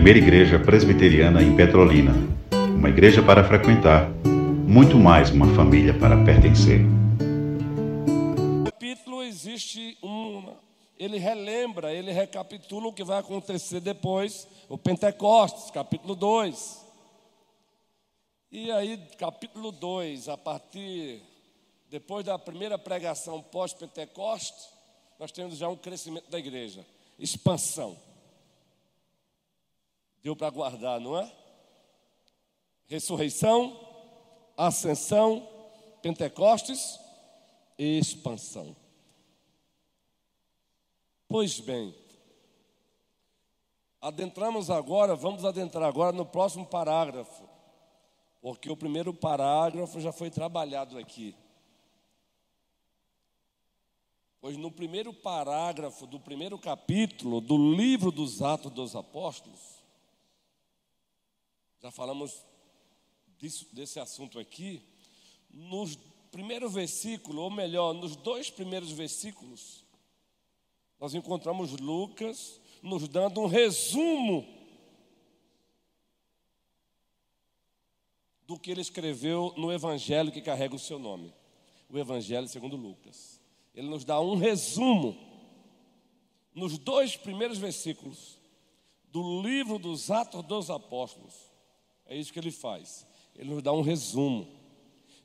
primeira igreja presbiteriana em Petrolina. Uma igreja para frequentar, muito mais uma família para pertencer. No capítulo existe um. Ele relembra, ele recapitula o que vai acontecer depois, o Pentecostes, capítulo 2. E aí, capítulo 2, a partir, depois da primeira pregação pós-Pentecostes, nós temos já um crescimento da igreja, expansão. Deu para guardar, não é? Ressurreição, ascensão, Pentecostes e expansão. Pois bem, adentramos agora, vamos adentrar agora no próximo parágrafo, porque o primeiro parágrafo já foi trabalhado aqui. Pois no primeiro parágrafo do primeiro capítulo do livro dos Atos dos Apóstolos, já falamos disso, desse assunto aqui, no primeiro versículo, ou melhor, nos dois primeiros versículos, nós encontramos Lucas nos dando um resumo do que ele escreveu no evangelho que carrega o seu nome, o Evangelho segundo Lucas. Ele nos dá um resumo nos dois primeiros versículos do livro dos Atos dos Apóstolos é isso que ele faz. Ele nos dá um resumo.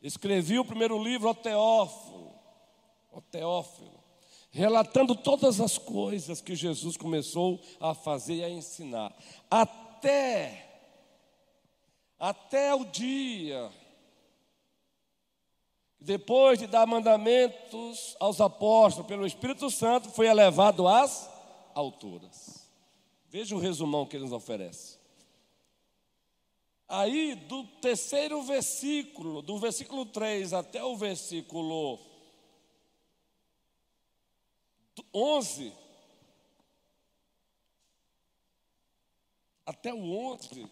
Escrevi o primeiro livro ao Teófilo, ao Teófilo, relatando todas as coisas que Jesus começou a fazer e a ensinar, até até o dia depois de dar mandamentos aos apóstolos pelo Espírito Santo, foi elevado às alturas. Veja o resumão que ele nos oferece. Aí, do terceiro versículo, do versículo 3 até o versículo 11, até o 11,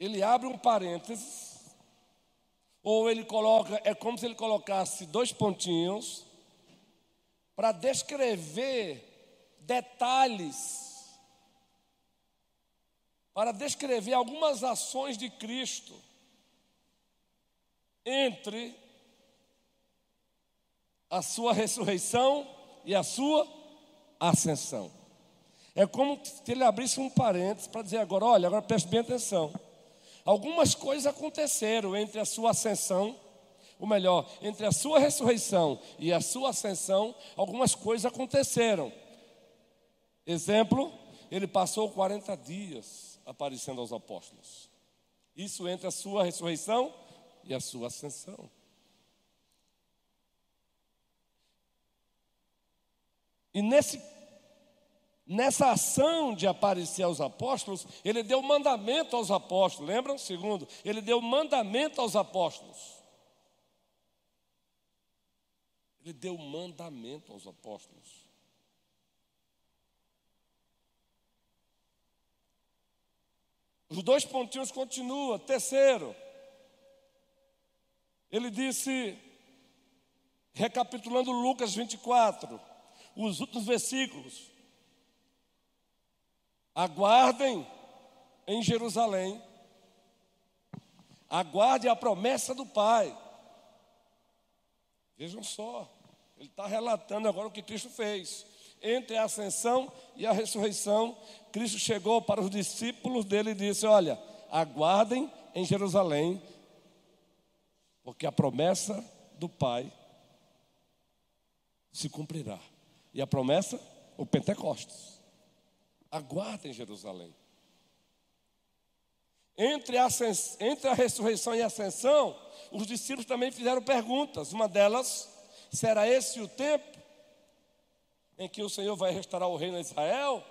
ele abre um parênteses, ou ele coloca, é como se ele colocasse dois pontinhos, para descrever detalhes para descrever algumas ações de Cristo entre a sua ressurreição e a sua ascensão. É como se ele abrisse um parênteses para dizer agora, olha, agora preste bem atenção. Algumas coisas aconteceram entre a sua ascensão, ou melhor, entre a sua ressurreição e a sua ascensão, algumas coisas aconteceram. Exemplo, ele passou 40 dias aparecendo aos apóstolos. Isso entre a sua ressurreição e a sua ascensão. E nesse, nessa ação de aparecer aos apóstolos, ele deu mandamento aos apóstolos, lembram? Segundo, ele deu mandamento aos apóstolos. Ele deu mandamento aos apóstolos. Os dois pontinhos continuam. Terceiro, ele disse, recapitulando Lucas 24, os últimos versículos: aguardem em Jerusalém, aguarde a promessa do Pai. Vejam só, ele está relatando agora o que Cristo fez entre a ascensão e a ressurreição, Cristo chegou para os discípulos dele e disse: Olha, aguardem em Jerusalém, porque a promessa do Pai se cumprirá. E a promessa, o Pentecostes. Aguardem em Jerusalém. Entre a, entre a ressurreição e a ascensão, os discípulos também fizeram perguntas. Uma delas, será esse o tempo? Em que o Senhor vai restaurar o reino de Israel?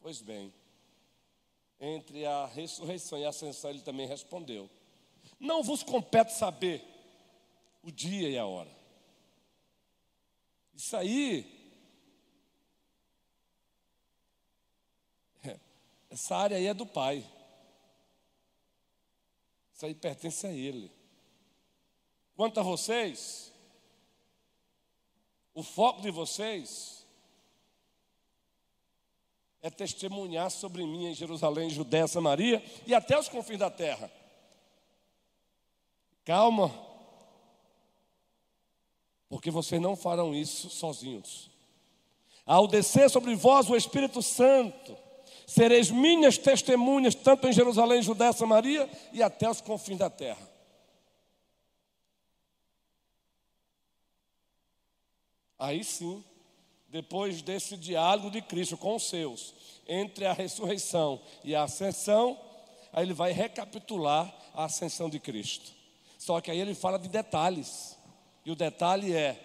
Pois bem, entre a ressurreição e a ascensão, ele também respondeu: Não vos compete saber o dia e a hora. Isso aí, essa área aí é do Pai. Isso aí pertence a Ele. Quanto a vocês, o foco de vocês é testemunhar sobre mim em Jerusalém, Judéia, Samaria e até os confins da terra. Calma, porque vocês não farão isso sozinhos. Ao descer sobre vós o Espírito Santo, sereis minhas testemunhas, tanto em Jerusalém, Judéia, Samaria e até os confins da terra. Aí sim, depois desse diálogo de Cristo com os seus, entre a ressurreição e a ascensão, aí ele vai recapitular a ascensão de Cristo. Só que aí ele fala de detalhes. E o detalhe é: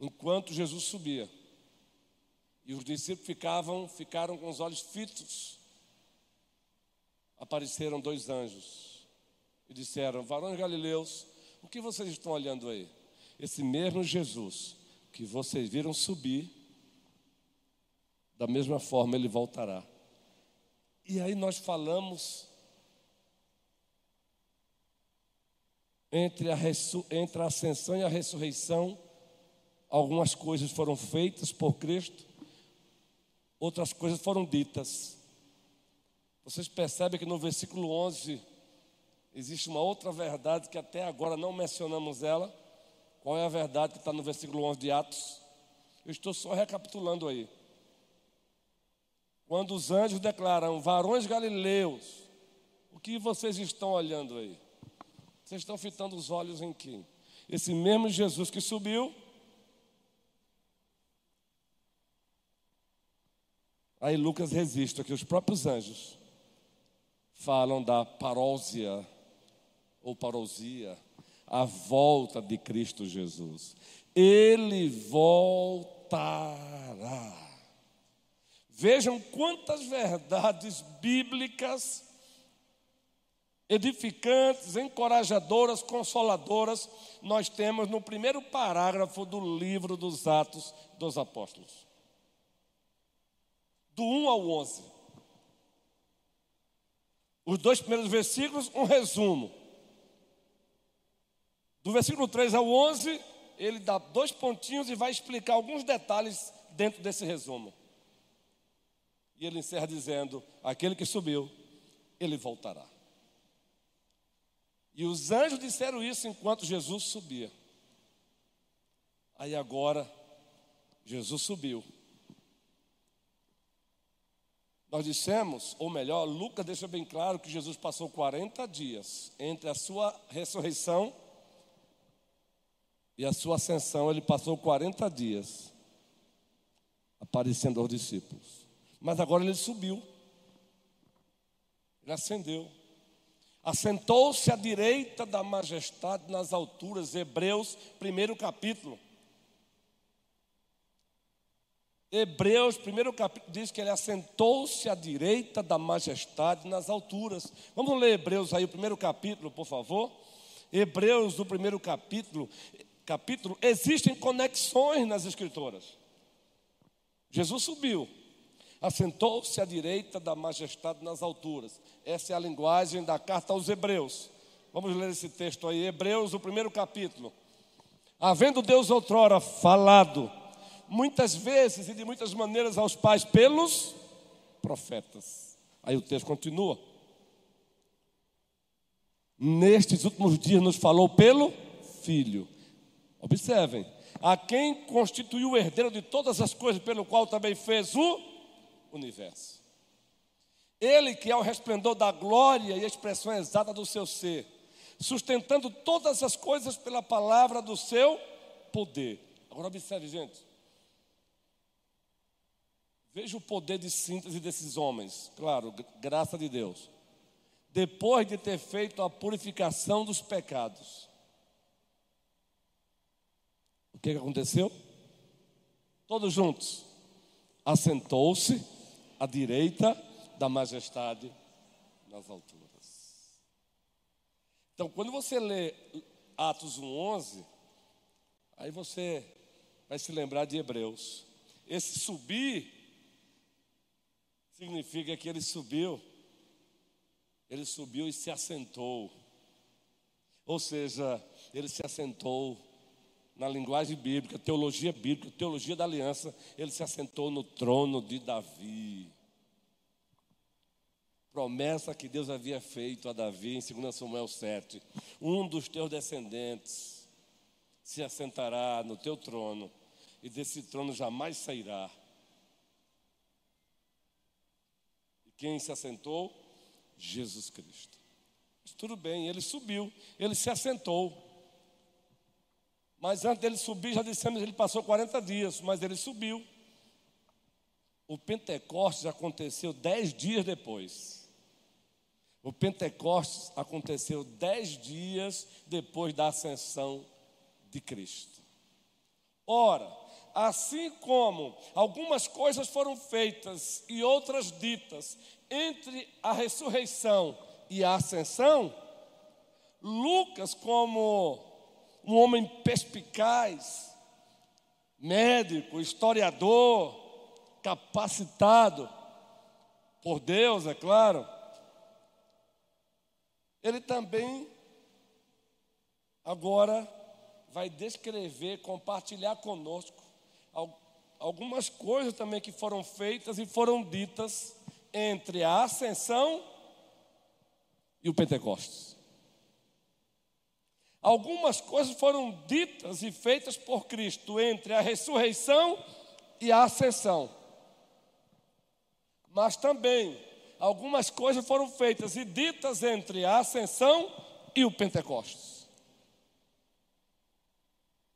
enquanto Jesus subia, e os discípulos ficavam, ficaram com os olhos fitos, apareceram dois anjos e disseram: Varões galileus, o que vocês estão olhando aí? Esse mesmo Jesus que vocês viram subir, da mesma forma ele voltará. E aí nós falamos entre a, entre a ascensão e a ressurreição, algumas coisas foram feitas por Cristo, outras coisas foram ditas. Vocês percebem que no versículo 11 existe uma outra verdade que até agora não mencionamos ela. Qual é a verdade que está no versículo 11 de Atos? Eu estou só recapitulando aí. Quando os anjos declaram, varões galileus, o que vocês estão olhando aí? Vocês estão fitando os olhos em quem? Esse mesmo Jesus que subiu. Aí Lucas resiste, que os próprios anjos falam da parósia ou parousia a volta de Cristo Jesus. Ele voltará. Vejam quantas verdades bíblicas edificantes, encorajadoras, consoladoras nós temos no primeiro parágrafo do livro dos Atos dos Apóstolos. Do 1 ao 11. Os dois primeiros versículos, um resumo. Do versículo 3 ao 11, ele dá dois pontinhos e vai explicar alguns detalhes dentro desse resumo. E ele encerra dizendo: Aquele que subiu, ele voltará. E os anjos disseram isso enquanto Jesus subia. Aí agora, Jesus subiu. Nós dissemos, ou melhor, Lucas deixa bem claro que Jesus passou 40 dias entre a sua ressurreição e a sua ascensão, ele passou 40 dias aparecendo aos discípulos. Mas agora ele subiu. Ele ascendeu. Assentou-se à direita da majestade nas alturas. Hebreus, primeiro capítulo. Hebreus, primeiro capítulo, diz que ele assentou-se à direita da majestade nas alturas. Vamos ler Hebreus aí, o primeiro capítulo, por favor. Hebreus, do primeiro capítulo capítulo, existem conexões nas Escrituras. Jesus subiu, assentou-se à direita da majestade nas alturas. Essa é a linguagem da carta aos Hebreus. Vamos ler esse texto aí, Hebreus, o primeiro capítulo. Havendo Deus outrora falado, muitas vezes e de muitas maneiras aos pais pelos profetas. Aí o texto continua. Nestes últimos dias nos falou pelo Filho Observem, a quem constituiu o herdeiro de todas as coisas, pelo qual também fez o universo. Ele que é o resplendor da glória e a expressão exata do seu ser, sustentando todas as coisas pela palavra do seu poder. Agora observe, gente. Veja o poder de síntese desses homens, claro, graça de Deus. Depois de ter feito a purificação dos pecados, que, que aconteceu? Todos juntos. Assentou-se à direita da majestade nas alturas. Então, quando você lê Atos 1:11, aí você vai se lembrar de Hebreus. Esse subir significa que ele subiu, ele subiu e se assentou. Ou seja, ele se assentou na linguagem bíblica, teologia bíblica, teologia da aliança, ele se assentou no trono de Davi. Promessa que Deus havia feito a Davi em 2 Samuel 7. Um dos teus descendentes se assentará no teu trono, e desse trono jamais sairá. E quem se assentou? Jesus Cristo. Mas tudo bem, ele subiu, ele se assentou. Mas antes dele subir, já dissemos, ele passou 40 dias, mas ele subiu. O Pentecostes aconteceu dez dias depois. O Pentecostes aconteceu dez dias depois da ascensão de Cristo. Ora, assim como algumas coisas foram feitas e outras ditas entre a ressurreição e a ascensão, Lucas, como um homem perspicaz, médico, historiador, capacitado por Deus, é claro, ele também agora vai descrever, compartilhar conosco algumas coisas também que foram feitas e foram ditas entre a ascensão e o Pentecostes. Algumas coisas foram ditas e feitas por Cristo entre a ressurreição e a ascensão. Mas também algumas coisas foram feitas e ditas entre a ascensão e o Pentecostes.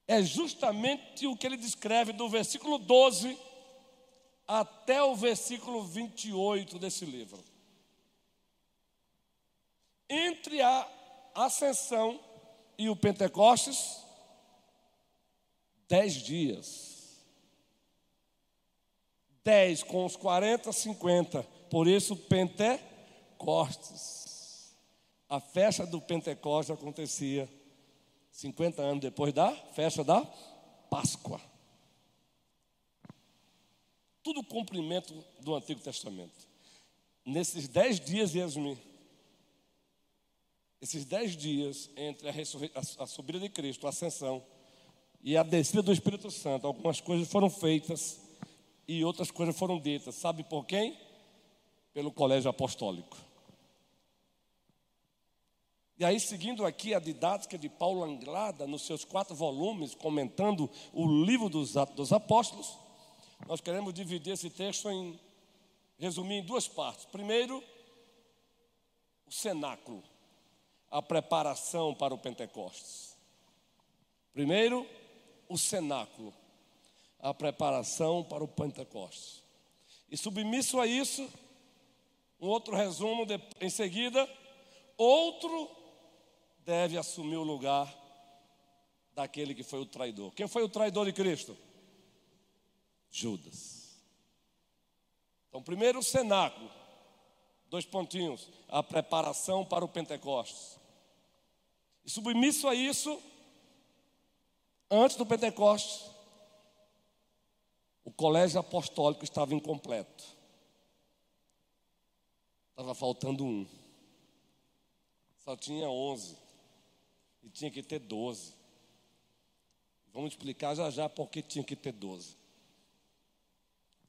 É justamente o que ele descreve do versículo 12 até o versículo 28 desse livro. Entre a ascensão e o Pentecostes, dez dias. Dez com os 40, 50. Por isso, Pentecostes. A festa do Pentecostes acontecia 50 anos depois da festa da Páscoa. Tudo cumprimento do Antigo Testamento. Nesses dez dias, Yasmin, esses dez dias entre a, a, subida de Cristo, a ascensão e a descida do Espírito Santo, algumas coisas foram feitas e outras coisas foram ditas. Sabe por quem? Pelo colégio apostólico. E aí, seguindo aqui a didática de Paulo Anglada, nos seus quatro volumes, comentando o livro dos Atos dos Apóstolos, nós queremos dividir esse texto em, resumir em duas partes. Primeiro, o cenáculo a preparação para o Pentecostes. Primeiro, o cenáculo, a preparação para o Pentecostes. E submisso a isso, um outro resumo de, em seguida, outro deve assumir o lugar daquele que foi o traidor. Quem foi o traidor de Cristo? Judas. Então, primeiro o cenáculo, dois pontinhos, a preparação para o Pentecostes. E submisso a isso, antes do Pentecostes, o colégio apostólico estava incompleto. Estava faltando um. Só tinha onze. E tinha que ter doze. Vamos explicar já já por que tinha que ter doze.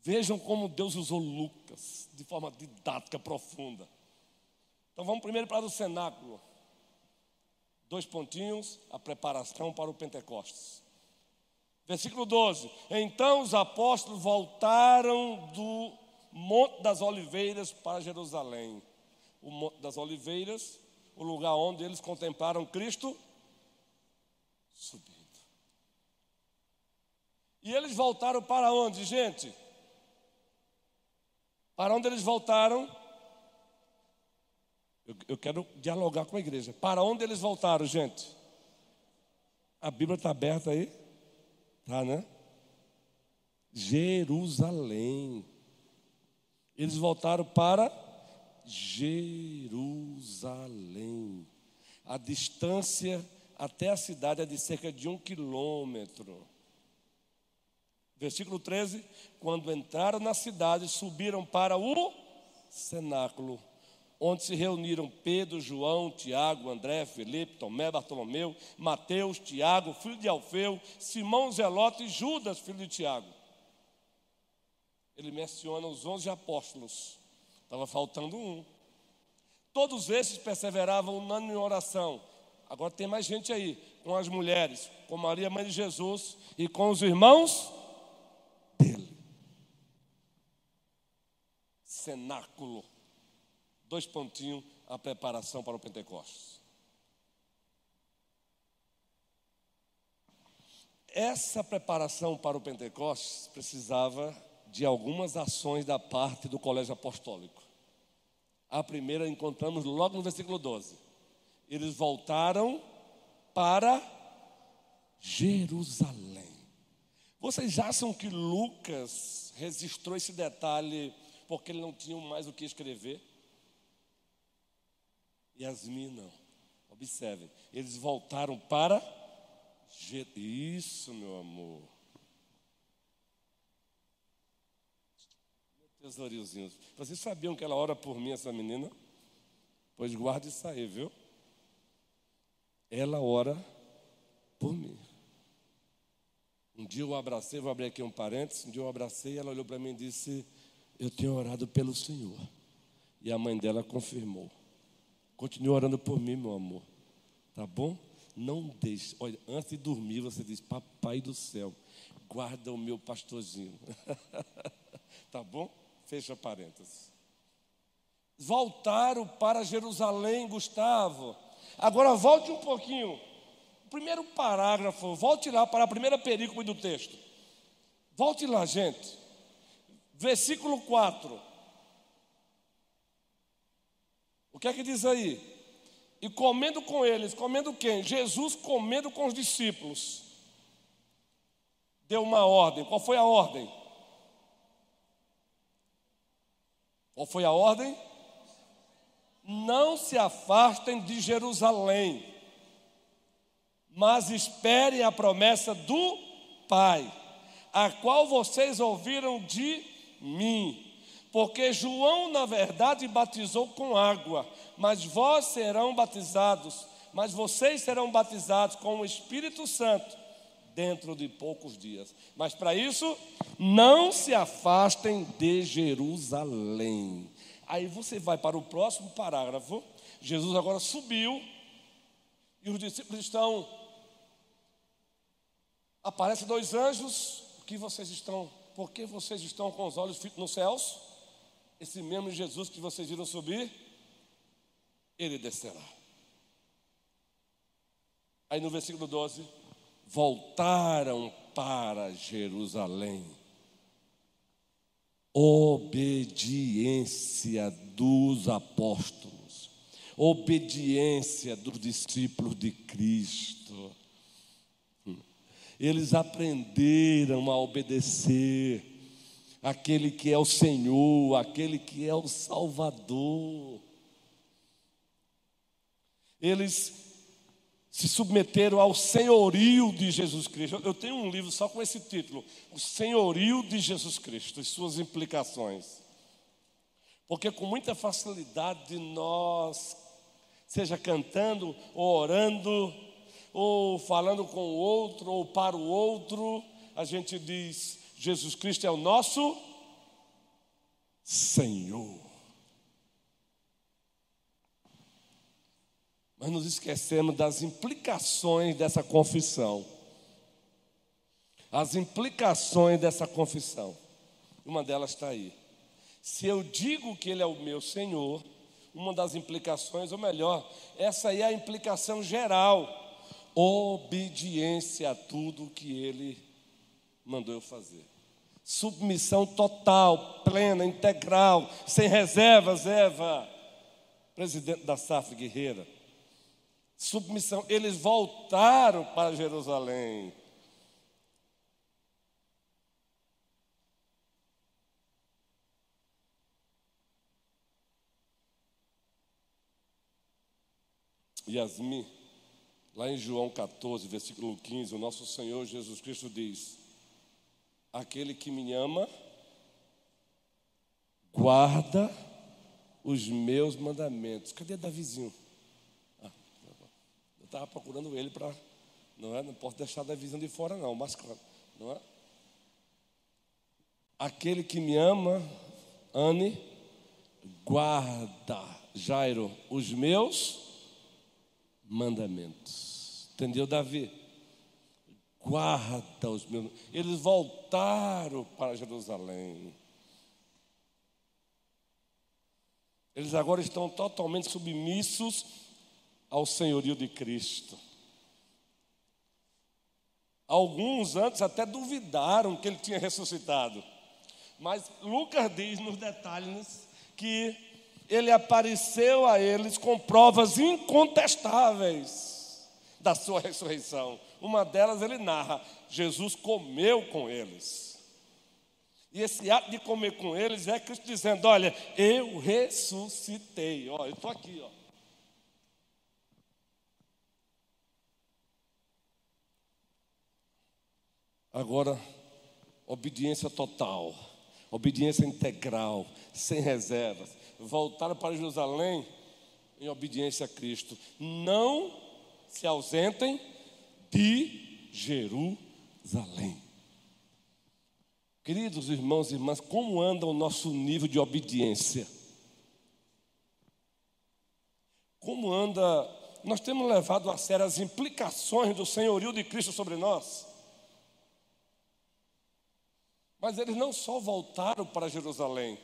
Vejam como Deus usou Lucas de forma didática profunda. Então vamos primeiro para o cenáculo. Dois pontinhos, a preparação para o Pentecostes. Versículo 12: Então os apóstolos voltaram do Monte das Oliveiras para Jerusalém. O Monte das Oliveiras, o lugar onde eles contemplaram Cristo subindo. E eles voltaram para onde, gente? Para onde eles voltaram? Eu, eu quero dialogar com a igreja. Para onde eles voltaram, gente? A Bíblia está aberta aí? Tá, né? Jerusalém. Eles voltaram para Jerusalém. A distância até a cidade é de cerca de um quilômetro. Versículo 13: Quando entraram na cidade, subiram para o cenáculo onde se reuniram Pedro, João, Tiago, André, Felipe, Tomé, Bartolomeu, Mateus, Tiago, filho de Alfeu, Simão Zelote e Judas, filho de Tiago. Ele menciona os onze apóstolos. Estava faltando um. Todos esses perseveravam unânime em oração. Agora tem mais gente aí, com as mulheres, com Maria, mãe de Jesus, e com os irmãos dele. Cenáculo. Dois pontinhos, a preparação para o Pentecostes. Essa preparação para o Pentecostes precisava de algumas ações da parte do colégio apostólico. A primeira encontramos logo no versículo 12. Eles voltaram para Jerusalém. Vocês acham que Lucas registrou esse detalhe porque ele não tinha mais o que escrever? Yasmin não. Observem, eles voltaram para isso, meu amor. Tesouriozinhos. Vocês sabiam que ela ora por mim, essa menina? Pois guarde isso aí, viu? Ela ora por mim. Um dia eu abracei, vou abrir aqui um parênteses. Um dia eu abracei, ela olhou para mim e disse: Eu tenho orado pelo Senhor. E a mãe dela confirmou. Continue orando por mim, meu amor. Tá bom? Não deixe. Olha, antes de dormir, você diz: Papai do céu, guarda o meu pastorzinho. tá bom? Fecha parênteses. Voltaram para Jerusalém, Gustavo. Agora volte um pouquinho primeiro parágrafo, volte lá para a primeira perícope do texto. Volte lá, gente. Versículo 4. O que é que diz aí? E comendo com eles, comendo quem? Jesus comendo com os discípulos. Deu uma ordem. Qual foi a ordem? Qual foi a ordem? Não se afastem de Jerusalém mas esperem a promessa do Pai, a qual vocês ouviram de mim. Porque João, na verdade, batizou com água, mas vós serão batizados, mas vocês serão batizados com o Espírito Santo dentro de poucos dias. Mas para isso, não se afastem de Jerusalém. Aí você vai para o próximo parágrafo. Jesus agora subiu e os discípulos estão Aparecem dois anjos, o que vocês estão, por que vocês estão com os olhos nos céus? Esse mesmo Jesus que vocês viram subir, ele descerá. Aí no versículo 12, voltaram para Jerusalém. Obediência dos apóstolos, obediência dos discípulos de Cristo eles aprenderam a obedecer aquele que é o Senhor, aquele que é o Salvador. Eles se submeteram ao senhorio de Jesus Cristo. Eu tenho um livro só com esse título: O Senhorio de Jesus Cristo e suas implicações. Porque com muita facilidade nós, seja cantando ou orando, ou falando com o outro, ou para o outro, a gente diz: Jesus Cristo é o nosso Senhor. Mas nos esquecemos das implicações dessa confissão. As implicações dessa confissão. Uma delas está aí. Se eu digo que Ele é o meu Senhor, uma das implicações, ou melhor, essa aí é a implicação geral obediência a tudo que ele mandou eu fazer. Submissão total, plena, integral, sem reservas, Eva, presidente da SAF Guerreira. Submissão, eles voltaram para Jerusalém. Yasmin Lá em João 14, versículo 15, o nosso Senhor Jesus Cristo diz: Aquele que me ama, guarda os meus mandamentos. Cadê Davizinho? Ah, eu estava procurando ele para. Não é? Não posso deixar Davizinho de fora, não, mas não é? Aquele que me ama, Anne, guarda, Jairo, os meus mandamentos. Entendeu, Davi? Guarda os meus. Eles voltaram para Jerusalém. Eles agora estão totalmente submissos ao senhorio de Cristo. Alguns antes até duvidaram que ele tinha ressuscitado. Mas Lucas diz nos detalhes que ele apareceu a eles com provas incontestáveis da sua ressurreição. Uma delas ele narra: Jesus comeu com eles. E esse ato de comer com eles é Cristo dizendo: Olha, eu ressuscitei. Ó, eu estou aqui, ó. Agora, obediência total, obediência integral, sem reservas. Voltaram para Jerusalém em obediência a Cristo. Não se ausentem de Jerusalém. Queridos irmãos e irmãs, como anda o nosso nível de obediência? Como anda? Nós temos levado a sério as implicações do senhorio de Cristo sobre nós. Mas eles não só voltaram para Jerusalém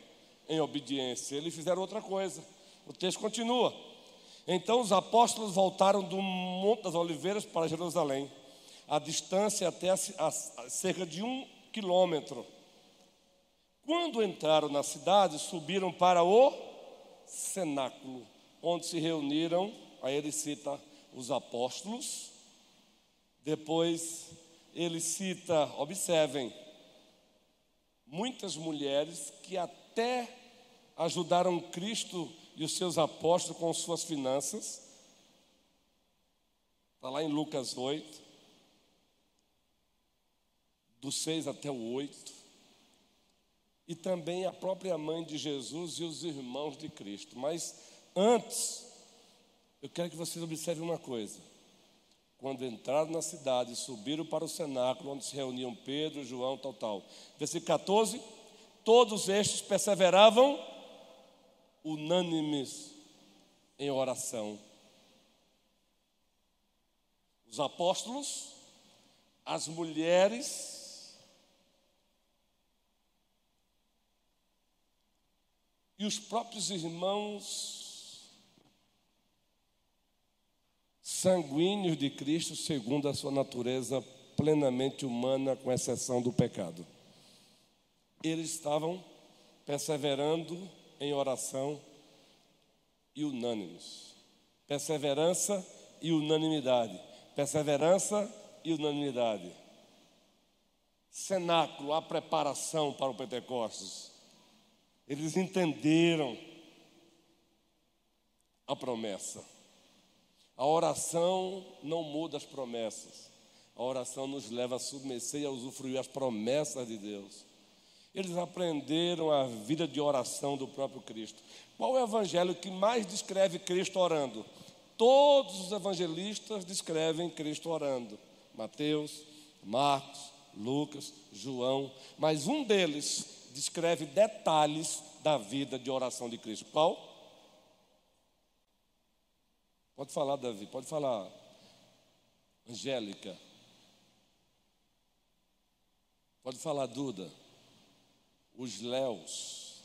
em obediência, eles fizeram outra coisa. O texto continua. Então os apóstolos voltaram do Monte das Oliveiras para Jerusalém, a distância até a, a, a cerca de um quilômetro. Quando entraram na cidade, subiram para o cenáculo, onde se reuniram, aí ele cita os apóstolos, depois ele cita, observem, muitas mulheres que até ajudaram Cristo e os seus apóstolos com suas finanças. Está lá em Lucas 8, do 6 até o 8. E também a própria mãe de Jesus e os irmãos de Cristo. Mas antes, eu quero que vocês observem uma coisa. Quando entraram na cidade, subiram para o cenáculo, onde se reuniam Pedro, João, tal, tal. Versículo 14: Todos estes perseveravam unânimes em oração. Os apóstolos, as mulheres e os próprios irmãos sanguíneos de Cristo, segundo a sua natureza plenamente humana, com exceção do pecado. Eles estavam perseverando em oração e unânimes. Perseverança e unanimidade. Perseverança e unanimidade. Cenáculo, a preparação para o Pentecostes. Eles entenderam a promessa. A oração não muda as promessas. A oração nos leva a submeter e a usufruir as promessas de Deus. Eles aprenderam a vida de oração do próprio Cristo. Qual é o evangelho que mais descreve Cristo orando? Todos os evangelistas descrevem Cristo orando. Mateus, Marcos, Lucas, João, mas um deles descreve detalhes da vida de oração de Cristo. Qual? Pode falar, Davi, pode falar. Angélica. Pode falar, Duda os léus.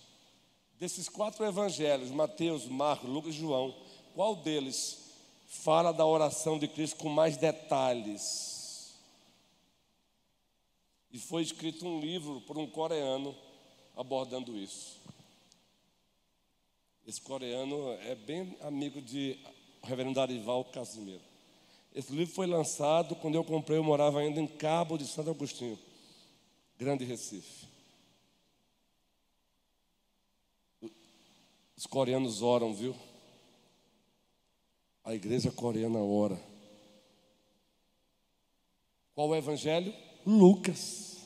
Desses quatro evangelhos, Mateus, Marcos, Lucas e João, qual deles fala da oração de Cristo com mais detalhes? E foi escrito um livro por um coreano abordando isso. Esse coreano é bem amigo de reverendo Arival Casimiro. Esse livro foi lançado quando eu comprei, eu morava ainda em Cabo de Santo Agostinho, Grande Recife. Os coreanos oram, viu? A igreja coreana ora. Qual o evangelho? Lucas.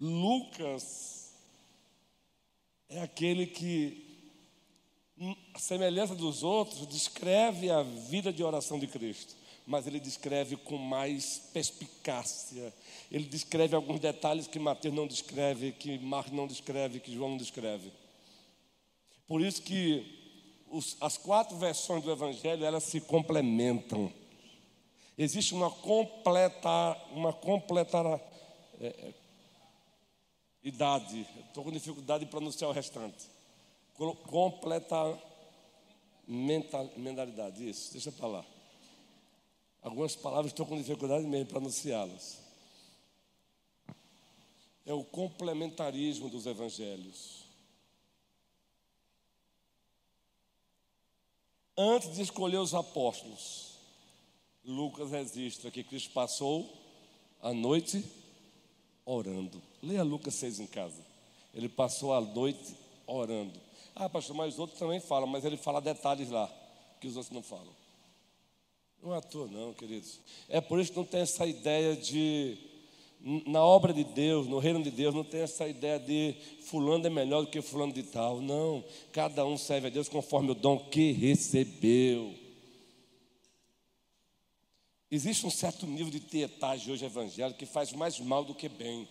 Lucas é aquele que, a semelhança dos outros, descreve a vida de oração de Cristo, mas ele descreve com mais perspicácia. Ele descreve alguns detalhes que Mateus não descreve, que Marcos não descreve, que João não descreve. Por isso que os, as quatro versões do Evangelho elas se complementam. Existe uma completa, uma completa é, é idade. Estou com dificuldade de pronunciar o restante. Completa mental, mentalidade, isso, deixa para lá. Algumas palavras estou com dificuldade mesmo de pronunciá-las. É o complementarismo dos evangelhos. Antes de escolher os apóstolos, Lucas registra que Cristo passou a noite orando. Leia Lucas 6 em casa. Ele passou a noite orando. Ah, pastor, mas os outros também falam, mas ele fala detalhes lá, que os outros não falam. Não é à toa, não, queridos. É por isso que não tem essa ideia de. Na obra de Deus, no reino de Deus, não tem essa ideia de fulano é melhor do que fulano de tal. Não. Cada um serve a Deus conforme o dom que recebeu. Existe um certo nível de tietagem hoje evangélico que faz mais mal do que bem.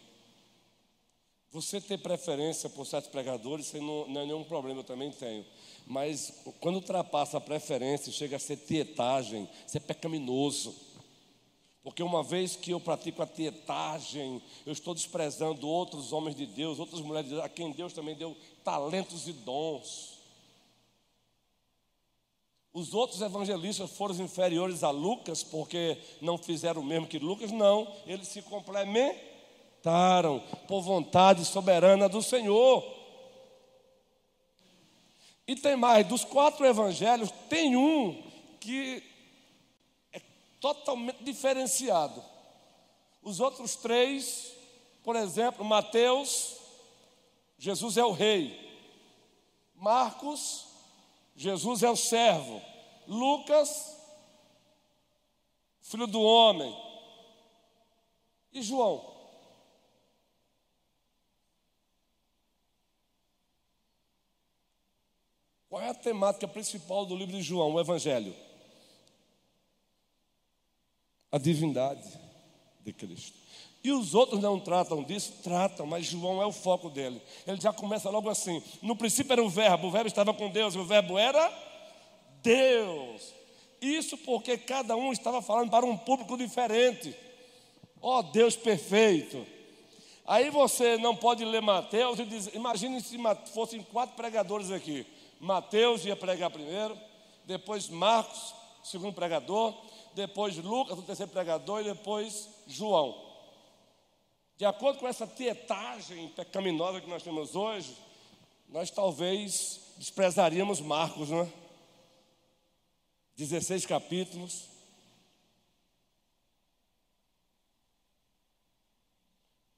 Você ter preferência por certos pregadores, não, não é nenhum problema, eu também tenho. Mas quando ultrapassa a preferência, chega a ser tietagem, isso é pecaminoso. Porque uma vez que eu pratico a tietagem, eu estou desprezando outros homens de Deus, outras mulheres de Deus, a quem Deus também deu talentos e dons. Os outros evangelistas foram inferiores a Lucas porque não fizeram o mesmo que Lucas, não, eles se complementaram por vontade soberana do Senhor. E tem mais, dos quatro evangelhos, tem um que é totalmente diferenciado. Os outros três, por exemplo, Mateus, Jesus é o rei. Marcos, Jesus é o servo. Lucas, filho do homem. E João? Qual é a temática principal do livro de João, o Evangelho? A divindade de Cristo. E os outros não tratam disso? Tratam, mas João é o foco dele. Ele já começa logo assim: no princípio era o Verbo, o Verbo estava com Deus, e o Verbo era Deus. Isso porque cada um estava falando para um público diferente. Ó oh, Deus perfeito. Aí você não pode ler Mateus e dizer, imagine se fossem quatro pregadores aqui. Mateus ia pregar primeiro, depois Marcos, segundo pregador, depois Lucas, o terceiro pregador, e depois João. De acordo com essa tietagem pecaminosa que nós temos hoje, nós talvez desprezaríamos Marcos, não é? 16 capítulos.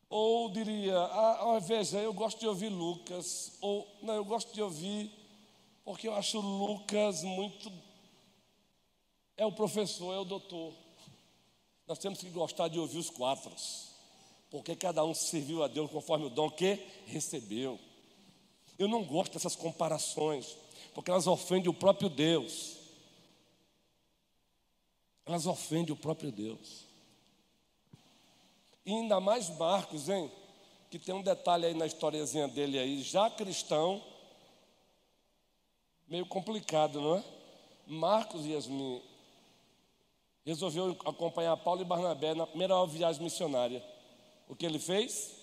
Ou diria, ah, veja, eu gosto de ouvir Lucas, ou não, eu gosto de ouvir porque eu acho Lucas muito. É o professor, é o doutor. Nós temos que gostar de ouvir os quatro porque cada um serviu a Deus conforme o dom que recebeu. Eu não gosto dessas comparações, porque elas ofendem o próprio Deus. Elas ofendem o próprio Deus. E ainda mais Marcos, hein? Que tem um detalhe aí na historiazinha dele aí, já cristão, meio complicado, não é? Marcos Yasmin resolveu acompanhar Paulo e Barnabé na primeira viagem missionária. O que ele fez?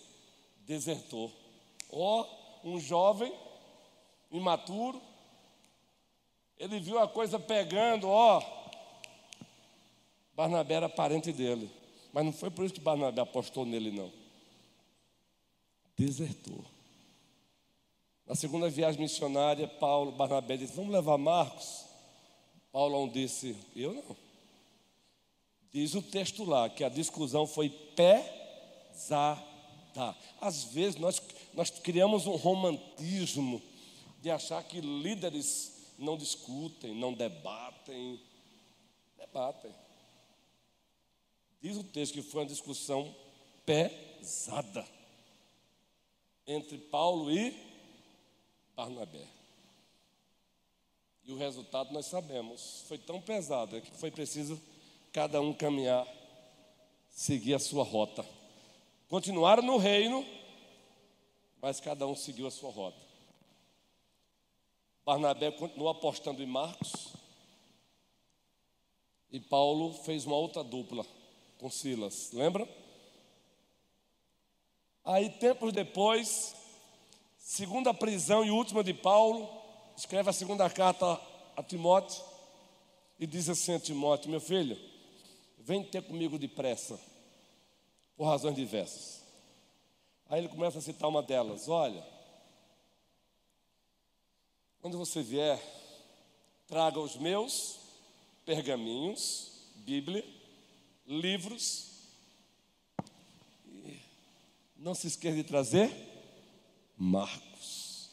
Desertou. Ó, oh, um jovem, imaturo, ele viu a coisa pegando, ó. Barnabé era parente dele. Mas não foi por isso que Barnabé apostou nele, não. Desertou. Na segunda viagem missionária, Paulo, Barnabé disse: Vamos levar Marcos? Paulo disse: Eu não. Diz o texto lá que a discussão foi pesada. Às vezes nós, nós criamos um romantismo de achar que líderes não discutem, não debatem. Debatem. Diz o texto que foi uma discussão pesada entre Paulo e Barnabé. E o resultado nós sabemos. Foi tão pesado que foi preciso cada um caminhar, seguir a sua rota. Continuaram no reino, mas cada um seguiu a sua rota. Barnabé continuou apostando em Marcos. E Paulo fez uma outra dupla com Silas, lembra? Aí, tempos depois, segunda prisão e última de Paulo, escreve a segunda carta a Timóteo e diz assim a Timóteo: Meu filho, vem ter comigo depressa, por razões diversas. Aí ele começa a citar uma delas: Olha, quando você vier, traga os meus pergaminhos, Bíblia, livros. Não se esqueça de trazer Marcos.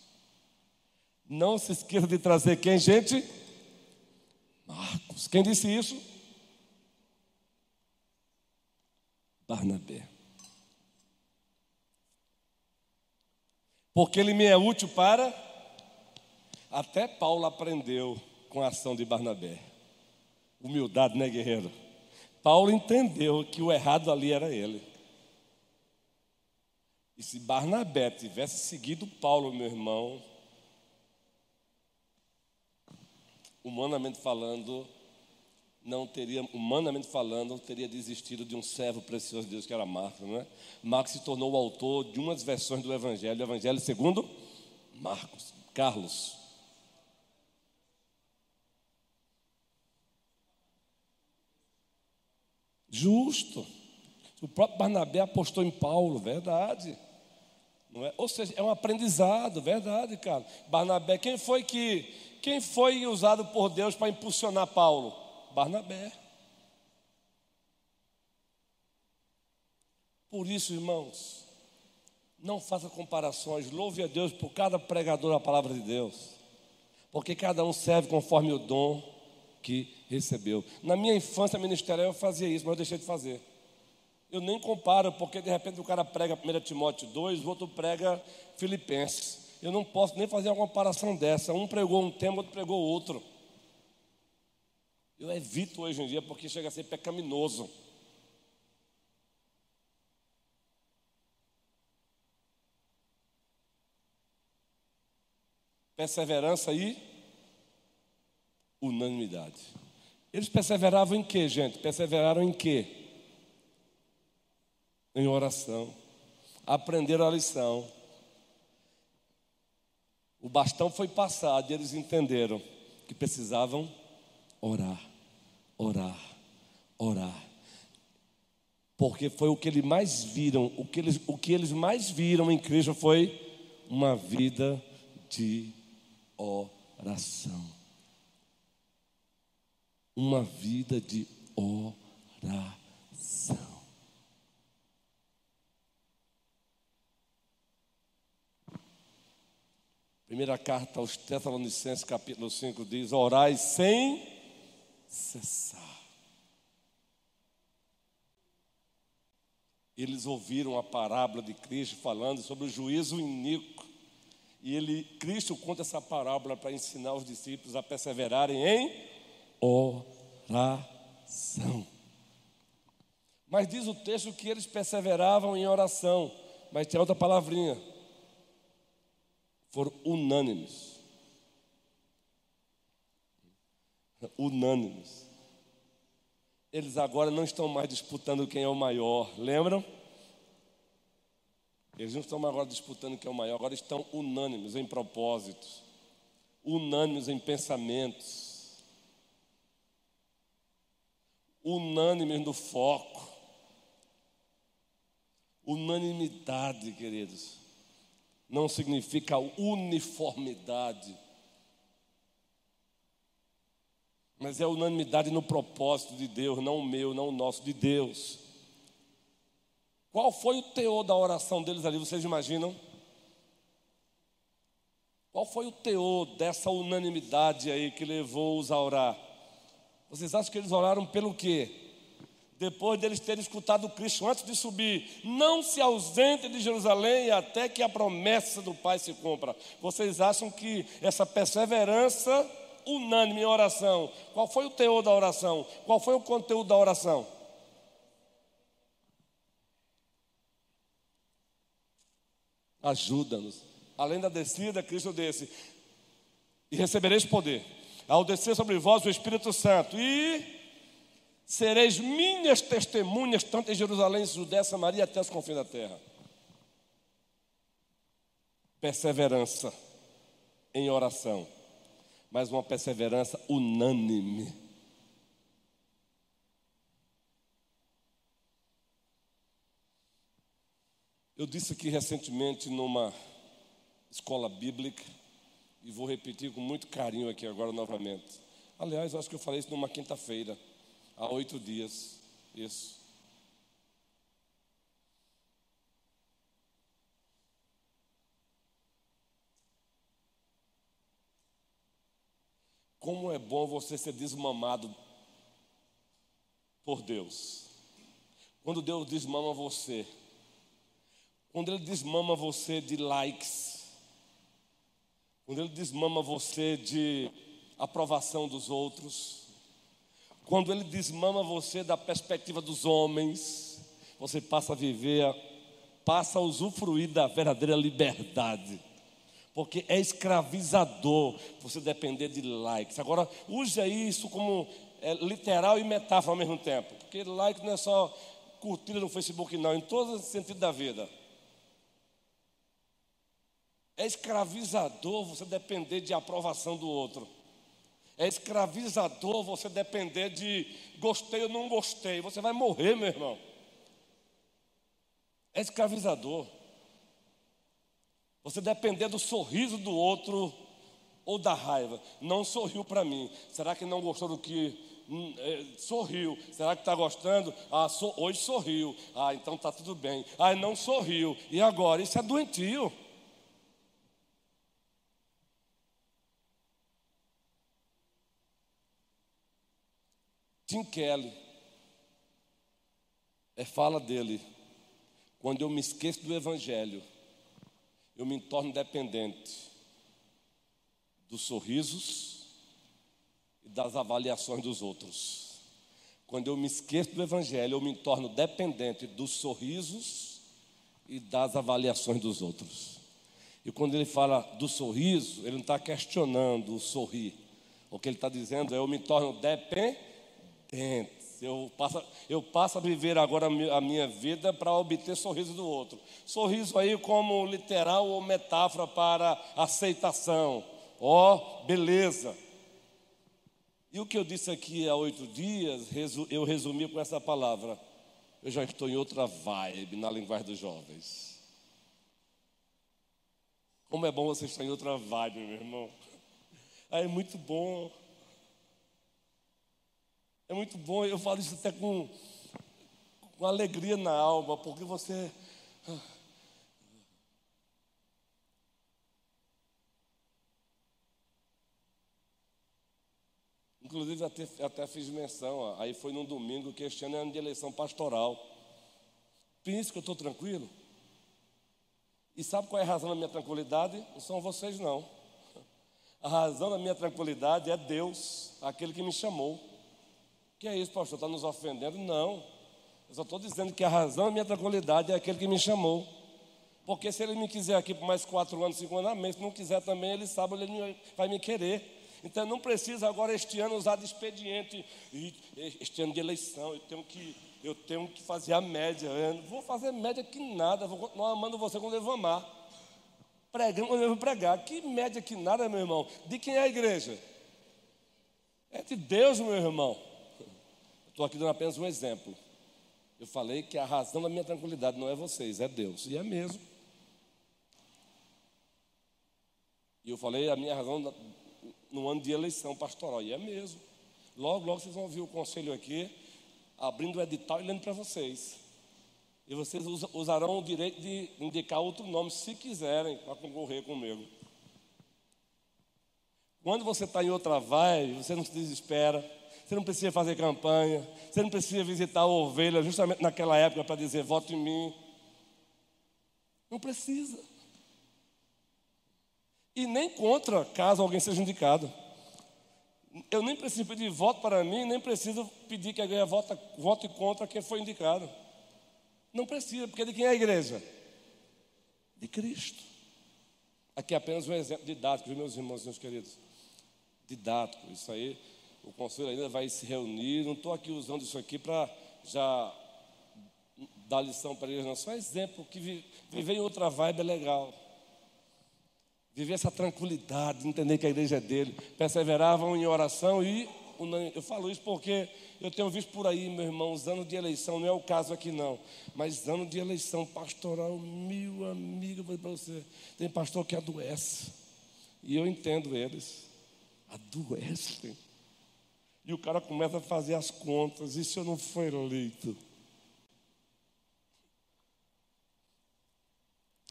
Não se esqueça de trazer quem, gente? Marcos. Quem disse isso? Barnabé. Porque ele me é útil para. Até Paulo aprendeu com a ação de Barnabé. Humildade, né, guerreiro? Paulo entendeu que o errado ali era ele. E se Barnabé tivesse seguido Paulo, meu irmão, humanamente falando, não teria, humanamente falando, teria desistido de um servo precioso de Deus que era Marcos, não é? Marcos se tornou o autor de umas versões do Evangelho, o Evangelho segundo Marcos, Carlos. Justo. O próprio Barnabé apostou em Paulo, verdade. É? Ou seja, é um aprendizado, verdade, cara. Barnabé, quem foi que quem foi usado por Deus para impulsionar Paulo? Barnabé. Por isso, irmãos, não faça comparações, louve a Deus por cada pregador da palavra de Deus, porque cada um serve conforme o dom que recebeu. Na minha infância ministerial eu fazia isso, mas eu deixei de fazer. Eu nem comparo, porque de repente o cara prega 1 Timóteo 2, o outro prega Filipenses. Eu não posso nem fazer uma comparação dessa. Um pregou um tema, outro pregou outro. Eu evito hoje em dia porque chega a ser pecaminoso. Perseverança e unanimidade. Eles perseveravam em quê, gente? Perseveraram em quê? Em oração. Aprenderam a lição. O bastão foi passado e eles entenderam que precisavam orar, orar, orar. Porque foi o que eles mais viram, o que eles, o que eles mais viram em Cristo foi uma vida de oração. Uma vida de oração. Primeira carta aos Tessalonicenses, capítulo 5, diz: Orai sem cessar. Eles ouviram a parábola de Cristo falando sobre o juízo iníquo. E ele, Cristo conta essa parábola para ensinar os discípulos a perseverarem em oração. Mas diz o texto que eles perseveravam em oração. Mas tem outra palavrinha. Foram unânimes. unânimes. Eles agora não estão mais disputando quem é o maior, lembram? Eles não estão agora disputando quem é o maior, agora estão unânimes em propósitos, unânimes em pensamentos, unânimes no foco, unanimidade, queridos, não significa uniformidade. Mas é unanimidade no propósito de Deus, não o meu, não o nosso, de Deus. Qual foi o teor da oração deles ali, vocês imaginam? Qual foi o teor dessa unanimidade aí que levou-os a orar? Vocês acham que eles oraram pelo quê? Depois deles terem escutado Cristo antes de subir, não se ausente de Jerusalém até que a promessa do Pai se cumpra. Vocês acham que essa perseverança unânime em oração, qual foi o teor da oração? Qual foi o conteúdo da oração? Ajuda-nos. Além da descida, Cristo disse: E recebereis poder. Ao descer sobre vós o Espírito Santo, e sereis minhas testemunhas, tanto em Jerusalém, Judéia, Samaria, até os confins da terra. Perseverança em oração, mas uma perseverança unânime. Eu disse aqui recentemente numa escola bíblica, e vou repetir com muito carinho aqui agora novamente. Aliás, acho que eu falei isso numa quinta-feira há oito dias. Isso. Como é bom você ser desmamado por Deus. Quando Deus desmama você, quando Ele desmama você de likes, quando Ele desmama você de aprovação dos outros, quando ele desmama você da perspectiva dos homens, você passa a viver, passa a usufruir da verdadeira liberdade. Porque é escravizador você depender de likes. Agora, use isso como é, literal e metáfora ao mesmo tempo. Porque like não é só curtida no Facebook, não, em todo sentido da vida. É escravizador você depender de aprovação do outro. É escravizador você depender de gostei ou não gostei. Você vai morrer, meu irmão. É escravizador. Você depender do sorriso do outro ou da raiva. Não sorriu para mim. Será que não gostou do que hum, é, sorriu? Será que está gostando? Ah, so, hoje sorriu. Ah, então está tudo bem. Ah, não sorriu. E agora? Isso é doentio. Tim Kelly, é fala dele. Quando eu me esqueço do Evangelho, eu me torno dependente dos sorrisos e das avaliações dos outros. Quando eu me esqueço do Evangelho, eu me torno dependente dos sorrisos e das avaliações dos outros. E quando ele fala do sorriso, ele não está questionando o sorrir. O que ele está dizendo é: eu me torno dependente eu passo, eu passo a viver agora a minha vida para obter sorriso do outro. Sorriso aí como literal ou metáfora para aceitação. Ó, oh, beleza. E o que eu disse aqui há oito dias, eu resumi com essa palavra. Eu já estou em outra vibe na linguagem dos jovens. Como é bom você estar em outra vibe, meu irmão. Ah, é muito bom. É muito bom, eu falo isso até com, com alegria na alma, porque você. Inclusive, até, até fiz menção, aí foi num domingo que este ano é ano de eleição pastoral. Pense que eu estou tranquilo. E sabe qual é a razão da minha tranquilidade? Não são vocês, não. A razão da minha tranquilidade é Deus, aquele que me chamou. Que é isso, pastor? Está nos ofendendo? Não. Eu só estou dizendo que a razão da minha tranquilidade é aquele que me chamou. Porque se ele me quiser aqui por mais quatro anos, cinco anos, amém. Se não quiser também, ele sabe, ele vai me querer. Então não precisa agora este ano usar de expediente. Este ano de eleição, eu tenho que, eu tenho que fazer a média. Eu não vou fazer média que nada, vou continuar amando você quando eu vou amar. Pregando quando eu vou pregar. Que média que nada, meu irmão. De quem é a igreja? É de Deus, meu irmão. Estou aqui dando apenas um exemplo. Eu falei que a razão da minha tranquilidade não é vocês, é Deus. E é mesmo. E eu falei a minha razão no ano de eleição pastoral. E é mesmo. Logo, logo vocês vão ouvir o conselho aqui, abrindo o edital e lendo para vocês. E vocês usarão o direito de indicar outro nome, se quiserem, para concorrer comigo. Quando você está em outra vibe, você não se desespera. Você não precisa fazer campanha, você não precisa visitar a ovelha justamente naquela época para dizer voto em mim. Não precisa. E nem contra, caso alguém seja indicado. Eu nem preciso pedir voto para mim, nem preciso pedir que a igreja vote, vote contra quem foi indicado. Não precisa, porque de quem é a igreja? De Cristo. Aqui é apenas um exemplo didático, meus irmãos meus queridos. Didático, isso aí, o conselho ainda vai se reunir. Não estou aqui usando isso aqui para já dar lição para eles, não. Só exemplo que viver em outra vibe é legal. Viver essa tranquilidade, entender que a igreja é dele. Perseveravam em oração e eu falo isso porque eu tenho visto por aí, meu irmão, os anos de eleição, não é o caso aqui não, mas ano de eleição pastoral, meu amigo, vou para você, tem pastor que adoece, e eu entendo eles, adoecem, e o cara começa a fazer as contas, e se eu não for eleito?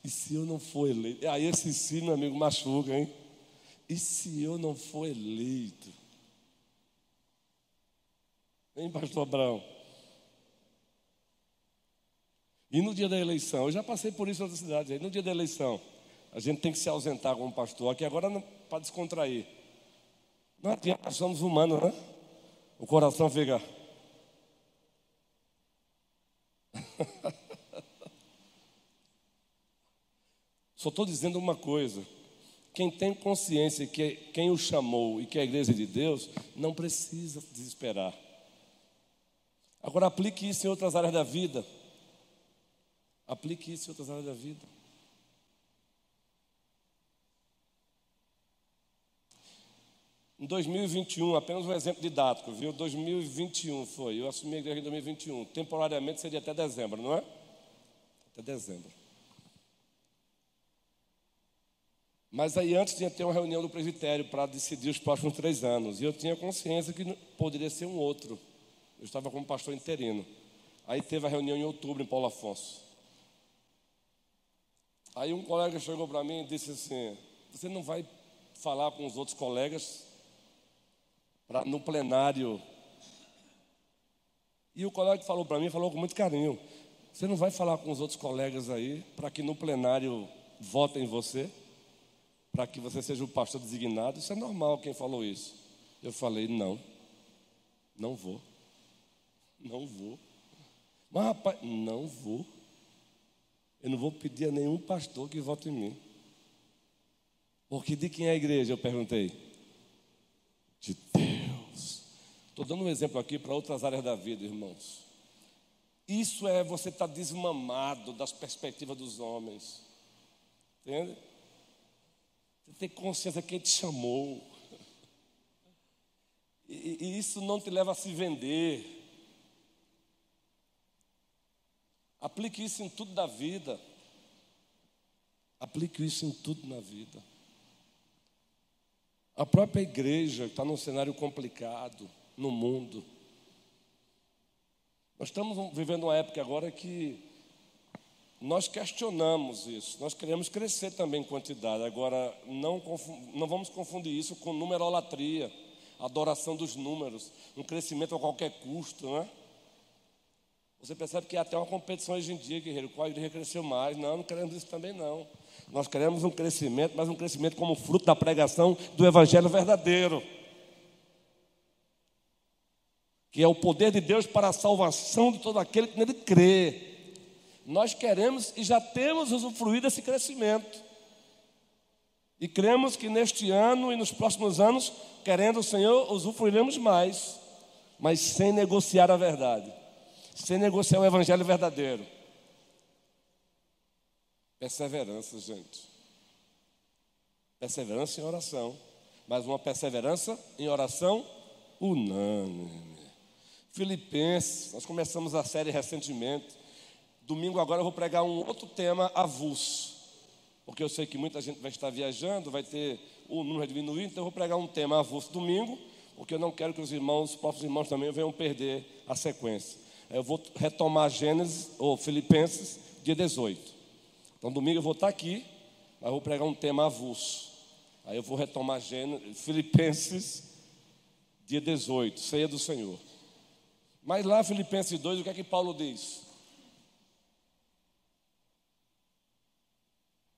E se eu não for eleito? Aí esse sim, meu amigo, machuca, hein? E se eu não for eleito? Hein, pastor Abraão? E no dia da eleição, eu já passei por isso em outras cidades, aí no dia da eleição, a gente tem que se ausentar como pastor, aqui agora para descontrair. Nós somos humanos, né? O coração fica. Só estou dizendo uma coisa. Quem tem consciência que quem o chamou e que é a igreja de Deus, não precisa desesperar. Agora aplique isso em outras áreas da vida. Aplique isso em outras áreas da vida. Em 2021, apenas um exemplo didático, viu? 2021 foi, eu assumi a igreja em 2021. Temporariamente seria até dezembro, não é? Até dezembro. Mas aí antes tinha que ter uma reunião do presbitério para decidir os próximos três anos. E eu tinha consciência que poderia ser um outro. Eu estava como pastor interino. Aí teve a reunião em outubro em Paulo Afonso. Aí um colega chegou para mim e disse assim: Você não vai falar com os outros colegas pra, no plenário? E o colega que falou para mim falou com muito carinho: Você não vai falar com os outros colegas aí para que no plenário votem em você? Para que você seja o pastor designado? Isso é normal quem falou isso. Eu falei: Não, não vou. Não vou. Mas, rapaz, não vou. Eu não vou pedir a nenhum pastor que vote em mim. Porque de quem é a igreja? Eu perguntei. De Deus. Estou dando um exemplo aqui para outras áreas da vida, irmãos. Isso é você estar tá desmamado das perspectivas dos homens. Entende? Você tem consciência de quem te chamou. E, e isso não te leva a se vender. Aplique isso em tudo da vida. Aplique isso em tudo na vida. A própria igreja está num cenário complicado no mundo. Nós estamos vivendo uma época agora que nós questionamos isso. Nós queremos crescer também em quantidade. Agora, não, não vamos confundir isso com numerolatria, adoração dos números, um crescimento a qualquer custo, não é? Você percebe que há até uma competição hoje em dia, guerreiro, qual igreja cresceu mais. Não, não queremos isso também não. Nós queremos um crescimento, mas um crescimento como fruto da pregação do Evangelho verdadeiro. Que é o poder de Deus para a salvação de todo aquele que nele crê. Nós queremos e já temos usufruído desse crescimento. E cremos que neste ano e nos próximos anos, querendo o Senhor, usufruiremos mais, mas sem negociar a verdade sem negociar o evangelho verdadeiro. Perseverança, gente. Perseverança em oração, mas uma perseverança em oração unânime. Filipenses, nós começamos a série recentemente. Domingo agora eu vou pregar um outro tema avulso, porque eu sei que muita gente vai estar viajando, vai ter o número diminuído, então eu vou pregar um tema avulso domingo, porque eu não quero que os irmãos, os próprios irmãos também venham perder a sequência. Eu vou retomar Gênesis, ou Filipenses, dia 18. Então, domingo eu vou estar aqui, mas vou pregar um tema avulso. Aí eu vou retomar Gênesis, Filipenses dia 18, ceia do Senhor. Mas lá, Filipenses 2, o que é que Paulo diz?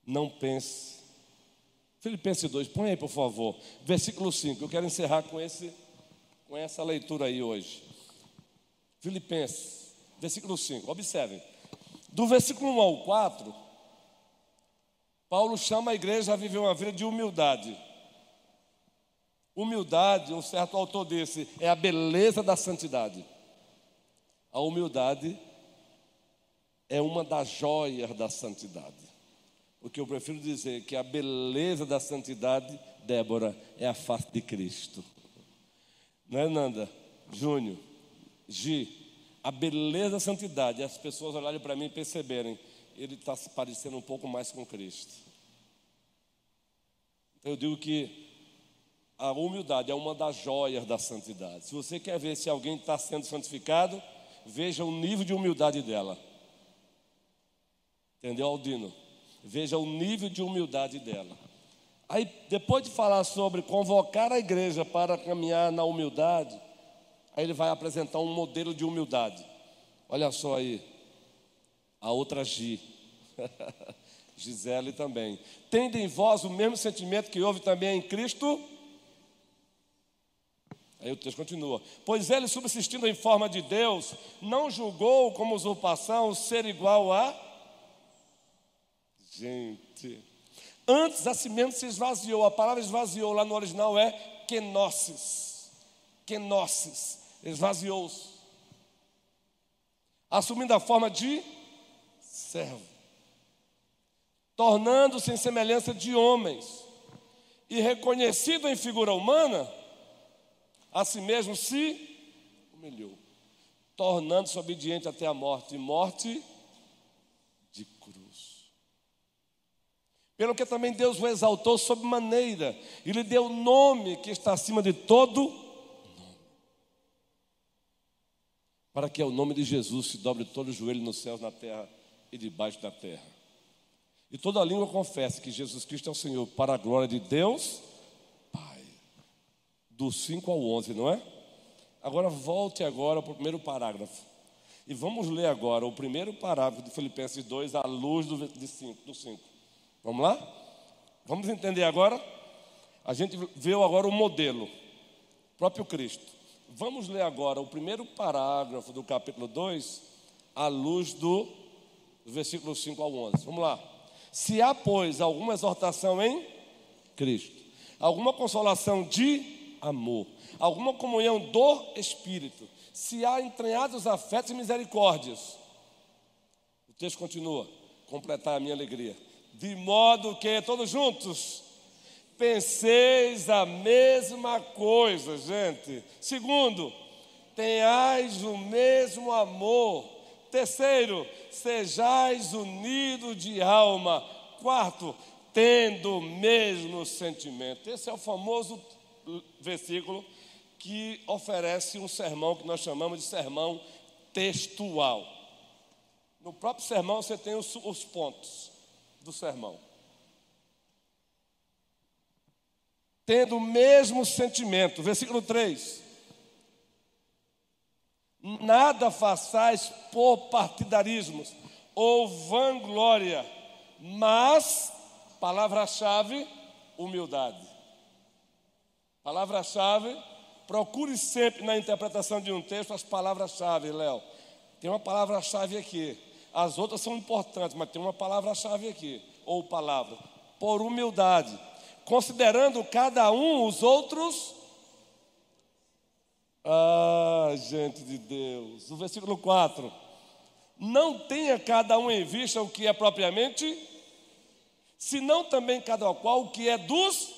Não pense. Filipenses 2, põe aí, por favor. Versículo 5. Eu quero encerrar com, esse, com essa leitura aí hoje. Filipenses, versículo 5. Observem. Do versículo 1 ao 4, Paulo chama a igreja a viver uma vida de humildade. Humildade, um certo autor desse, é a beleza da santidade. A humildade é uma das joias da santidade. O que eu prefiro dizer que a beleza da santidade, Débora, é a face de Cristo. Não é, Nanda? Júnior, Gi, a beleza da santidade, as pessoas olharem para mim e perceberem, ele está se parecendo um pouco mais com Cristo. Então eu digo que a humildade é uma das joias da santidade. Se você quer ver se alguém está sendo santificado, veja o nível de humildade dela. Entendeu, Aldino? Veja o nível de humildade dela. Aí, depois de falar sobre convocar a igreja para caminhar na humildade, aí ele vai apresentar um modelo de humildade. Olha só aí, a outra Gi, Gisele também. Tendo em vós o mesmo sentimento que houve também em Cristo. Aí o texto continua. Pois ele, subsistindo em forma de Deus, não julgou como usurpação ser igual a Gente. Antes a mesmo se esvaziou. A palavra esvaziou lá no original é kenosis. Kenosis. Esvaziou-se. Assumindo a forma de servo. Tornando-se em semelhança de homens. E reconhecido em figura humana, a si mesmo se humilhou. Tornando-se obediente até a morte. E morte Pelo que também Deus o exaltou sob maneira e lhe deu o nome que está acima de todo nome. Para que o nome de Jesus se dobre todo o joelho nos céus, na terra e debaixo da terra. E toda língua confesse que Jesus Cristo é o Senhor, para a glória de Deus. Do 5 ao 11, não é? Agora volte agora para o primeiro parágrafo. E vamos ler agora o primeiro parágrafo de Filipenses 2 à luz do 5. Vamos lá? Vamos entender agora? A gente viu agora o modelo, próprio Cristo. Vamos ler agora o primeiro parágrafo do capítulo 2, à luz do versículo 5 ao 11. Vamos lá. Se há, pois, alguma exortação em Cristo, alguma consolação de amor, alguma comunhão do Espírito, se há entranhados afetos e misericórdias. O texto continua, completar a minha alegria de modo que todos juntos penseis a mesma coisa, gente. Segundo, tenhais o mesmo amor. Terceiro, sejais unidos de alma. Quarto, tendo o mesmo sentimento. Esse é o famoso versículo que oferece um sermão que nós chamamos de sermão textual. No próprio sermão você tem os, os pontos do sermão. Tendo o mesmo sentimento, versículo 3. Nada façais por partidarismos ou vanglória, mas, palavra-chave, humildade. Palavra-chave, procure sempre na interpretação de um texto as palavras-chave, Léo. Tem uma palavra-chave aqui. As outras são importantes, mas tem uma palavra-chave aqui, ou palavra. Por humildade, considerando cada um os outros. Ah, gente de Deus. O versículo 4. Não tenha cada um em vista o que é propriamente, senão também cada qual o que é dos.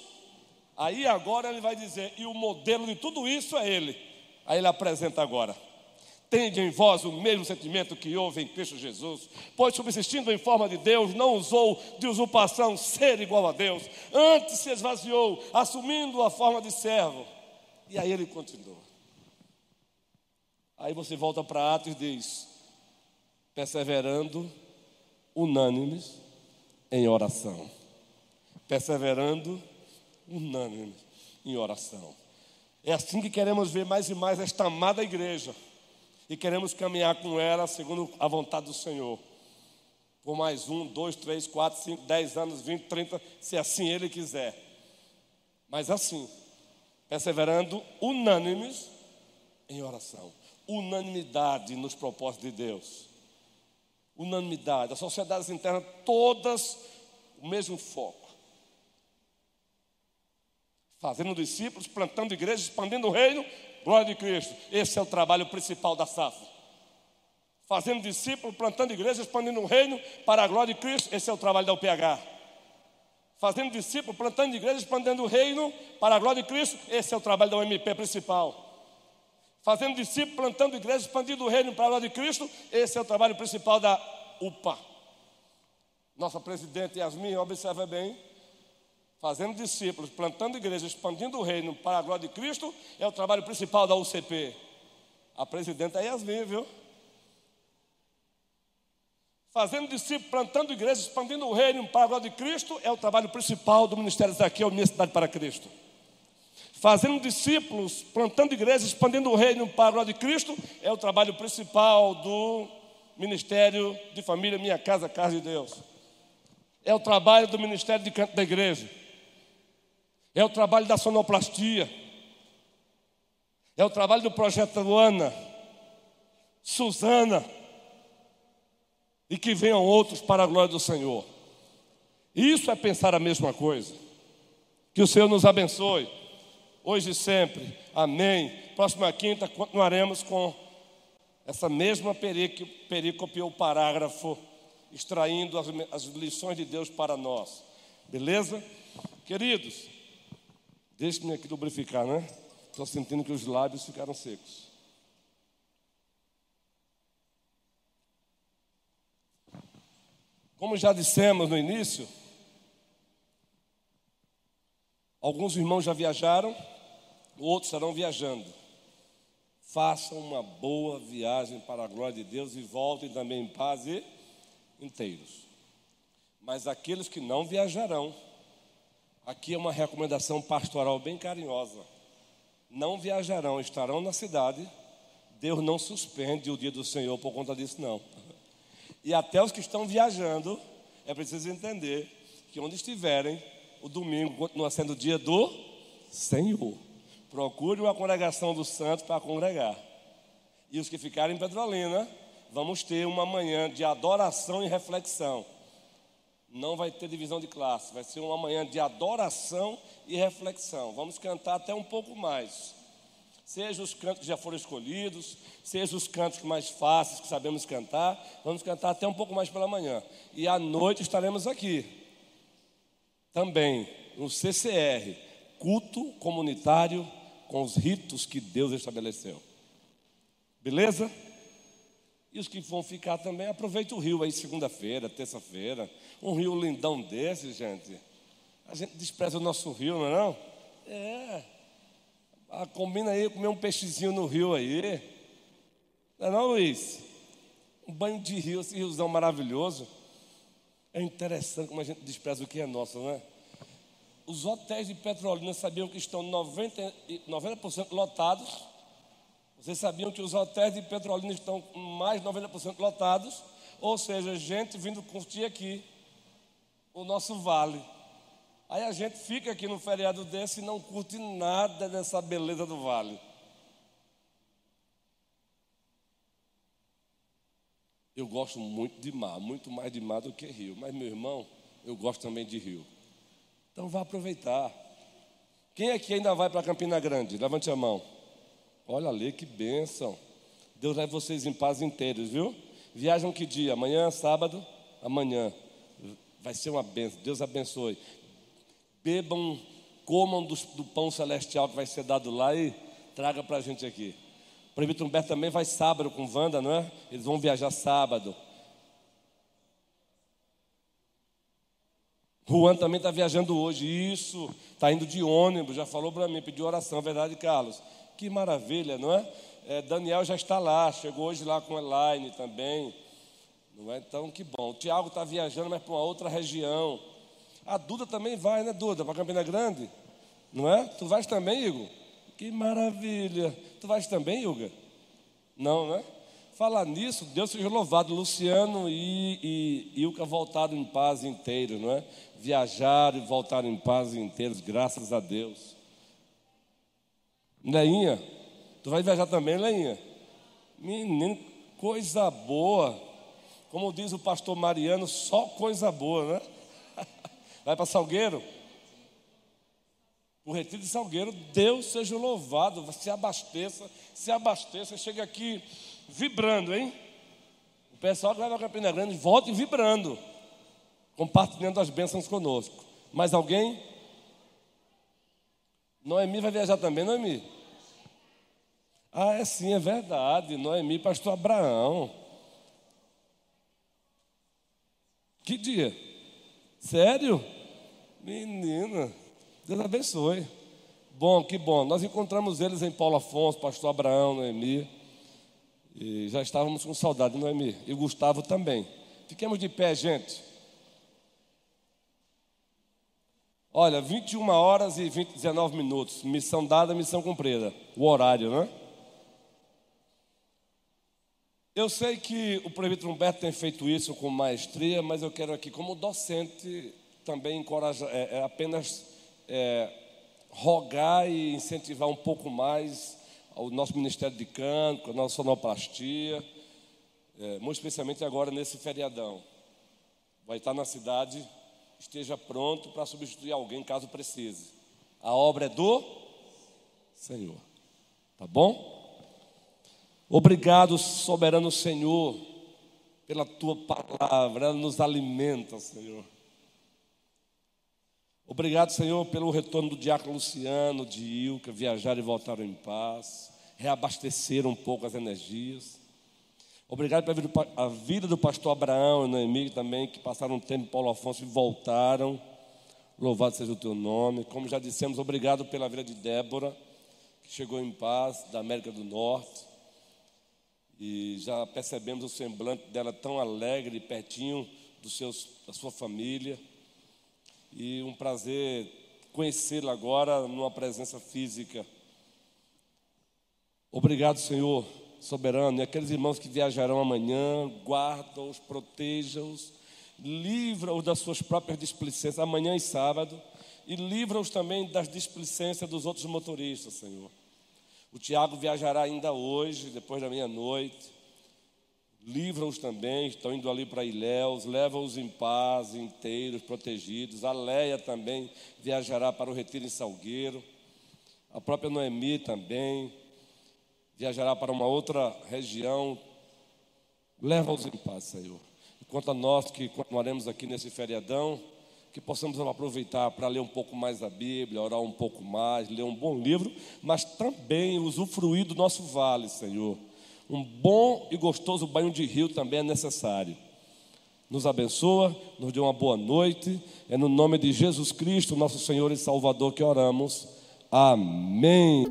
Aí agora ele vai dizer, e o modelo de tudo isso é ele. Aí ele apresenta agora. Tende em vós o mesmo sentimento que houve em Cristo Jesus, pois subsistindo em forma de Deus, não usou de usurpação ser igual a Deus, antes se esvaziou, assumindo a forma de servo. E aí ele continua. Aí você volta para Atos e diz: perseverando, unânimes em oração. Perseverando, unânimes em oração. É assim que queremos ver mais e mais esta amada igreja. E queremos caminhar com ela segundo a vontade do Senhor. Por mais um, dois, três, quatro, cinco, dez anos, vinte, trinta, se assim Ele quiser. Mas assim, perseverando unânimes em oração. Unanimidade nos propósitos de Deus. Unanimidade. As sociedades internas, todas o mesmo foco fazendo discípulos, plantando igrejas, expandindo o reino, glória de Cristo. Esse é o trabalho principal da SAF. Fazendo discípulos, plantando igrejas, expandindo o reino para a glória de Cristo, esse é o trabalho da UPH. Fazendo discípulos, plantando igrejas, expandindo o reino para a glória de Cristo, esse é o trabalho da UMP principal. Fazendo discípulos, plantando igrejas, expandindo o reino para a glória de Cristo, esse é o trabalho principal da UPA. Nossa presidente Yasmin, observa bem, fazendo discípulos, plantando igrejas, expandindo o reino para a glória de Cristo, é o trabalho principal da UCP. A presidenta é Yasmin, viu? Fazendo discípulos, plantando igrejas, expandindo o reino para a glória de Cristo, é o trabalho principal do Ministério daqui, a Universidade para Cristo. Fazendo discípulos, plantando igrejas, expandindo o reino para a glória de Cristo, é o trabalho principal do Ministério de Família, Minha Casa, Casa de Deus. É o trabalho do Ministério de Canto da Igreja é o trabalho da sonoplastia, é o trabalho do projeto Luana, Suzana, e que venham outros para a glória do Senhor. Isso é pensar a mesma coisa. Que o Senhor nos abençoe, hoje e sempre. Amém. Próxima quinta continuaremos com essa mesma perícope ou parágrafo, extraindo as, as lições de Deus para nós. Beleza? Queridos, Deixe-me aqui lubrificar, né? Estou sentindo que os lábios ficaram secos. Como já dissemos no início, alguns irmãos já viajaram, outros estarão viajando. Façam uma boa viagem para a glória de Deus e voltem também em paz e inteiros. Mas aqueles que não viajarão, Aqui é uma recomendação pastoral bem carinhosa. Não viajarão, estarão na cidade. Deus não suspende o dia do Senhor por conta disso, não. E até os que estão viajando, é preciso entender que onde estiverem, o domingo continua sendo o dia do Senhor. Procure uma congregação dos santos para congregar. E os que ficarem em Petrolina, vamos ter uma manhã de adoração e reflexão não vai ter divisão de classe, vai ser uma manhã de adoração e reflexão. Vamos cantar até um pouco mais. Seja os cantos que já foram escolhidos, seja os cantos mais fáceis que sabemos cantar, vamos cantar até um pouco mais pela manhã. E à noite estaremos aqui. Também no CCR, culto comunitário com os ritos que Deus estabeleceu. Beleza? E os que vão ficar também, aproveita o rio aí segunda-feira, terça-feira. Um rio lindão desse, gente. A gente despreza o nosso rio, não é não? É. Ah, combina aí comer um peixezinho no rio aí. Não é não, Luiz? Um banho de rio, esse riozão maravilhoso. É interessante como a gente despreza o que é nosso, não é? Os hotéis de Petrolina sabiam que estão 90%, 90 lotados vocês sabiam que os hotéis de Petrolina estão com mais de 90% lotados? Ou seja, gente vindo curtir aqui o nosso vale. Aí a gente fica aqui no feriado desse e não curte nada dessa beleza do vale. Eu gosto muito de mar, muito mais de mar do que rio. Mas, meu irmão, eu gosto também de rio. Então vá aproveitar. Quem aqui ainda vai para Campina Grande? Levante a mão. Olha ali que bênção. Deus leve vocês em paz inteiros, viu? Viajam que dia? Amanhã, sábado? Amanhã. Vai ser uma bênção. Deus abençoe. Bebam, comam do, do pão celestial que vai ser dado lá e traga para a gente aqui. O prefeito Humberto também vai sábado com Wanda, não é? Eles vão viajar sábado. Juan também está viajando hoje. Isso, está indo de ônibus, já falou para mim, pediu oração, verdade, Carlos? Que maravilha, não é? é? Daniel já está lá, chegou hoje lá com Elaine também. Não é? Então, que bom. O Tiago está viajando, mas para uma outra região. A Duda também vai, né, Duda? Para Campina Grande? Não é? Tu vais também, Igor? Que maravilha. Tu vais também, Ilga? Não, né? Falar nisso, Deus seja louvado. Luciano e, e Ilka voltaram em paz inteiro, não é? Viajaram e voltaram em paz inteiros, graças a Deus. Leinha, tu vai viajar também, Leinha? Menino, coisa boa. Como diz o pastor Mariano, só coisa boa, né? Vai para Salgueiro? O retiro de Salgueiro, Deus seja louvado, se abasteça, se abasteça, chega aqui vibrando, hein? O pessoal que vai para Campina Grande, volte vibrando, compartilhando as bênçãos conosco. Mais alguém? Noemi vai viajar também, Noemi? Ah, é sim, é verdade. Noemi, pastor Abraão. Que dia? Sério? Menina, Deus abençoe. Bom, que bom. Nós encontramos eles em Paulo Afonso, pastor Abraão, Noemi. E já estávamos com saudade, Noemi. E Gustavo também. Fiquemos de pé, gente. Olha, 21 horas e 20, 19 minutos. Missão dada, missão cumprida. O horário, né? Eu sei que o prefeito Humberto tem feito isso com maestria, mas eu quero aqui, como docente, também encorajar, é, é apenas é, rogar e incentivar um pouco mais o nosso Ministério de Canto, a nossa sonoplastia, é, muito especialmente agora nesse feriadão. Vai estar na cidade, esteja pronto para substituir alguém caso precise. A obra é do Senhor. Tá bom? Obrigado, soberano Senhor, pela tua palavra, ela nos alimenta, Senhor. Obrigado, Senhor, pelo retorno do diácono Luciano, de Ilka, viajaram e voltaram em paz, reabasteceram um pouco as energias. Obrigado pela vida do pastor Abraão e Noemi também, que passaram um tempo em Paulo Afonso e voltaram. Louvado seja o teu nome. Como já dissemos, obrigado pela vida de Débora, que chegou em paz da América do Norte e já percebemos o semblante dela tão alegre, pertinho dos seus, da sua família. E um prazer conhecê-la agora numa presença física. Obrigado, Senhor soberano, e aqueles irmãos que viajarão amanhã, guarda-os, proteja-os, livra-os das suas próprias displicências, amanhã e sábado, e livra-os também das displicências dos outros motoristas, Senhor. O Tiago viajará ainda hoje, depois da meia-noite. Livra-os também, estão indo ali para Ilhéus, leva-os em paz, inteiros, protegidos. A Leia também viajará para o retiro em Salgueiro. A própria Noemi também viajará para uma outra região. Leva-os em paz, Senhor. Enquanto a nós que continuaremos aqui nesse feriadão, que possamos aproveitar para ler um pouco mais a Bíblia, orar um pouco mais, ler um bom livro, mas também usufruir do nosso vale, Senhor. Um bom e gostoso banho de rio também é necessário. Nos abençoa, nos dê uma boa noite. É no nome de Jesus Cristo, nosso Senhor e Salvador, que oramos. Amém.